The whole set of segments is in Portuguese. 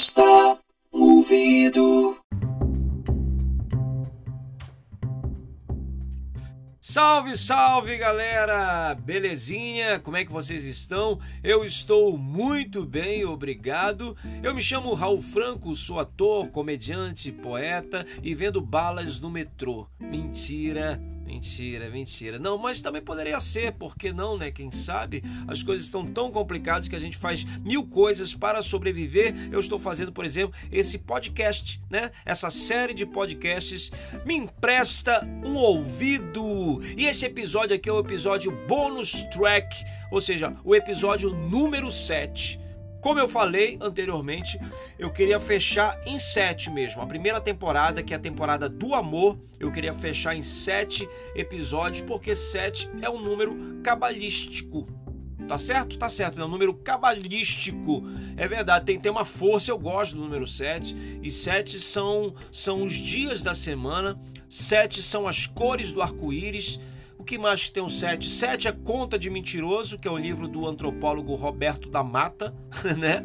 Empresta ouvido. Salve, salve galera! Belezinha? Como é que vocês estão? Eu estou muito bem, obrigado. Eu me chamo Raul Franco, sou ator, comediante, poeta e vendo balas no metrô. Mentira! Mentira, mentira. Não, mas também poderia ser, porque não, né? Quem sabe? As coisas estão tão complicadas que a gente faz mil coisas para sobreviver. Eu estou fazendo, por exemplo, esse podcast, né? Essa série de podcasts me empresta um ouvido. E esse episódio aqui é o episódio bônus track, ou seja, o episódio número 7 como eu falei anteriormente, eu queria fechar em sete mesmo. A primeira temporada, que é a temporada do amor, eu queria fechar em sete episódios, porque sete é um número cabalístico. Tá certo? Tá certo, é um número cabalístico. É verdade, tem, tem uma força, eu gosto do número 7. E sete são, são os dias da semana, sete são as cores do arco-íris o que mais tem um 7? 7 é Conta de Mentiroso, que é o livro do antropólogo Roberto da Mata, né?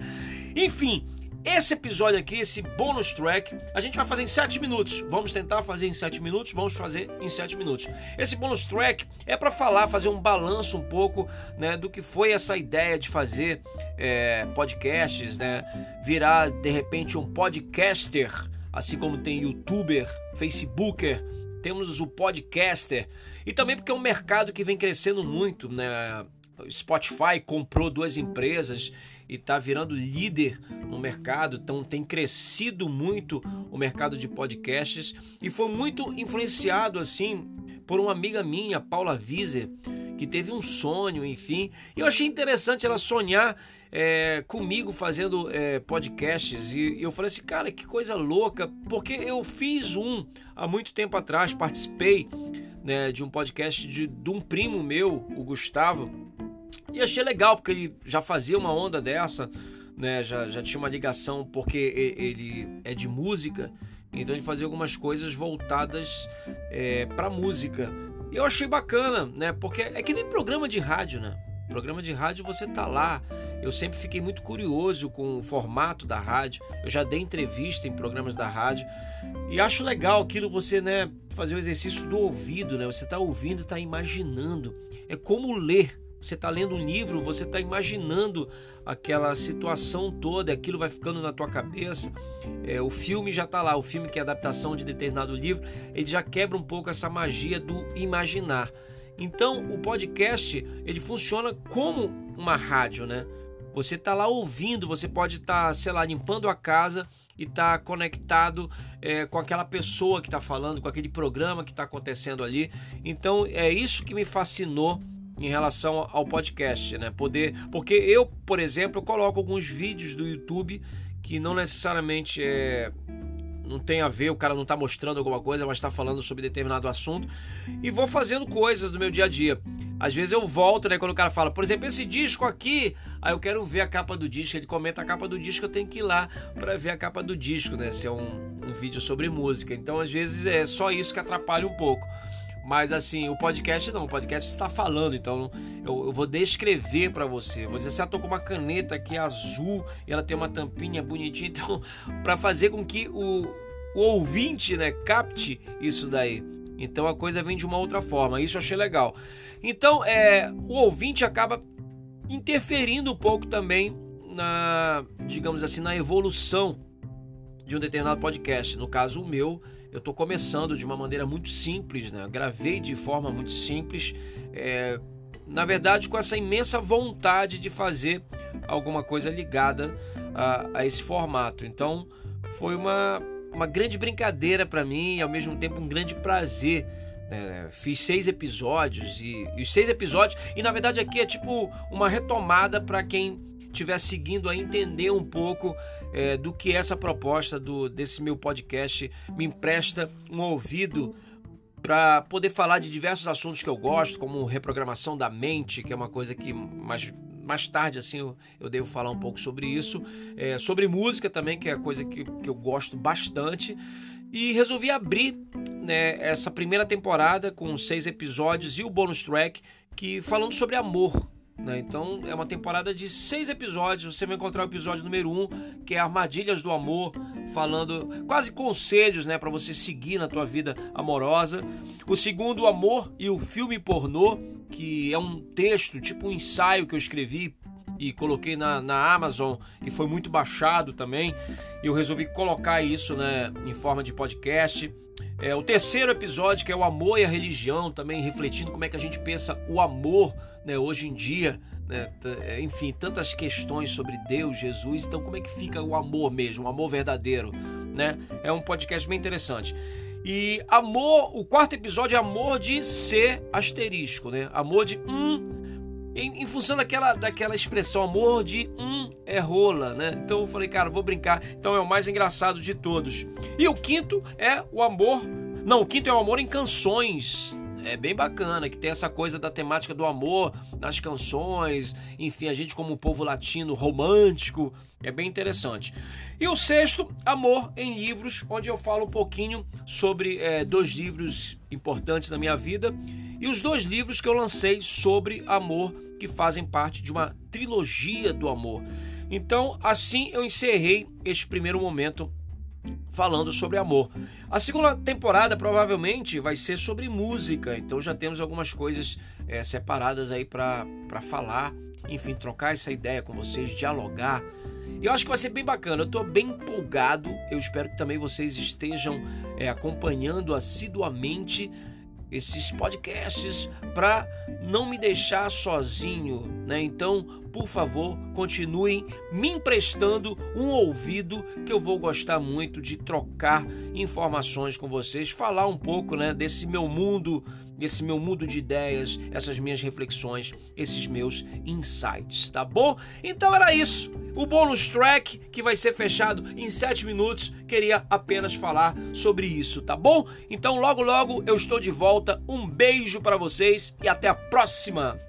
Enfim, esse episódio aqui, esse bônus track, a gente vai fazer em 7 minutos. Vamos tentar fazer em 7 minutos, vamos fazer em 7 minutos. Esse bônus track é para falar, fazer um balanço um pouco né, do que foi essa ideia de fazer é, podcasts, né? Virar de repente um podcaster, assim como tem youtuber, facebooker, temos o podcaster. E também porque é um mercado que vem crescendo muito, né? Spotify comprou duas empresas e está virando líder no mercado, então tem crescido muito o mercado de podcasts e foi muito influenciado assim por uma amiga minha, Paula Wieser, que teve um sonho, enfim. E eu achei interessante ela sonhar é, comigo fazendo é, podcasts e eu falei assim, cara, que coisa louca, porque eu fiz um há muito tempo atrás, participei né, de um podcast de, de um primo meu, o Gustavo, e achei legal, porque ele já fazia uma onda dessa, né, já, já tinha uma ligação, porque ele é de música, então ele fazia algumas coisas voltadas é, para música. E eu achei bacana, né? Porque é que nem programa de rádio, né? Programa de rádio você tá lá. Eu sempre fiquei muito curioso com o formato da rádio. Eu já dei entrevista em programas da rádio e acho legal aquilo você, né, fazer o exercício do ouvido, né? Você tá ouvindo, tá imaginando. É como ler. Você tá lendo um livro, você tá imaginando aquela situação toda, aquilo vai ficando na tua cabeça. É, o filme já tá lá, o filme que é adaptação de determinado livro, ele já quebra um pouco essa magia do imaginar. Então, o podcast, ele funciona como uma rádio, né? Você está lá ouvindo, você pode estar, tá, sei lá, limpando a casa e tá conectado é, com aquela pessoa que está falando, com aquele programa que está acontecendo ali. Então, é isso que me fascinou em relação ao podcast, né? Poder, porque eu, por exemplo, eu coloco alguns vídeos do YouTube que não necessariamente é não tem a ver, o cara não está mostrando alguma coisa, mas está falando sobre determinado assunto. E vou fazendo coisas do meu dia a dia. Às vezes eu volto, né? Quando o cara fala, por exemplo, esse disco aqui, aí eu quero ver a capa do disco. Ele comenta a capa do disco, eu tenho que ir lá para ver a capa do disco, né? Se é um, um vídeo sobre música. Então, às vezes é só isso que atrapalha um pouco. Mas assim, o podcast não, o podcast está falando, então eu, eu vou descrever para você. Vou dizer assim, eu tô com uma caneta aqui azul e ela tem uma tampinha bonitinha, então para fazer com que o, o ouvinte, né, capte isso daí. Então a coisa vem de uma outra forma. Isso eu achei legal. Então, é, o ouvinte acaba interferindo um pouco também na, digamos assim, na evolução de um determinado podcast. No caso, o meu, eu estou começando de uma maneira muito simples, né? Eu gravei de forma muito simples, é, na verdade, com essa imensa vontade de fazer alguma coisa ligada a, a esse formato. Então, foi uma, uma grande brincadeira para mim e ao mesmo tempo um grande prazer. É, fiz seis episódios e, e os seis episódios e na verdade aqui é tipo uma retomada para quem estiver seguindo a entender um pouco é, do que essa proposta do, desse meu podcast me empresta um ouvido para poder falar de diversos assuntos que eu gosto, como reprogramação da mente, que é uma coisa que mais, mais tarde assim eu, eu devo falar um pouco sobre isso, é, sobre música também, que é coisa que, que eu gosto bastante. E resolvi abrir né, essa primeira temporada com seis episódios e o bônus track que falando sobre amor, Né? Então é uma temporada de seis episódios. Você vai encontrar o episódio número um, que é Armadilhas do Amor, falando quase conselhos né, para você seguir na tua vida amorosa. O segundo, o Amor e o Filme Pornô, que é um texto, tipo um ensaio que eu escrevi e coloquei na, na Amazon e foi muito baixado também. Eu resolvi colocar isso né, em forma de podcast. É, o terceiro episódio, que é o amor e a religião, também refletindo como é que a gente pensa o amor né, hoje em dia. Né, é, enfim, tantas questões sobre Deus, Jesus. Então, como é que fica o amor mesmo, o amor verdadeiro? Né? É um podcast bem interessante. E amor, o quarto episódio é amor de ser asterisco, né? Amor de um em, em, função daquela, daquela expressão amor de um é rola, né? Então eu falei, cara, vou brincar. Então é o mais engraçado de todos. E o quinto é o amor. Não, o quinto é o amor em canções. É bem bacana, que tem essa coisa da temática do amor nas canções, enfim, a gente como povo latino romântico, é bem interessante. E o sexto, Amor em Livros, onde eu falo um pouquinho sobre é, dois livros importantes na minha vida e os dois livros que eu lancei sobre amor, que fazem parte de uma trilogia do amor. Então, assim eu encerrei este primeiro momento falando sobre amor. A segunda temporada provavelmente vai ser sobre música, então já temos algumas coisas é, separadas aí para falar, enfim, trocar essa ideia com vocês, dialogar. Eu acho que vai ser bem bacana, eu estou bem empolgado, eu espero que também vocês estejam é, acompanhando assiduamente esses podcasts para não me deixar sozinho, né? Então, por favor, continuem me emprestando um ouvido que eu vou gostar muito de trocar informações com vocês, falar um pouco, né, desse meu mundo esse meu mundo de ideias, essas minhas reflexões, esses meus insights, tá bom? Então era isso. O bônus track que vai ser fechado em 7 minutos, queria apenas falar sobre isso, tá bom? Então logo logo eu estou de volta. Um beijo para vocês e até a próxima.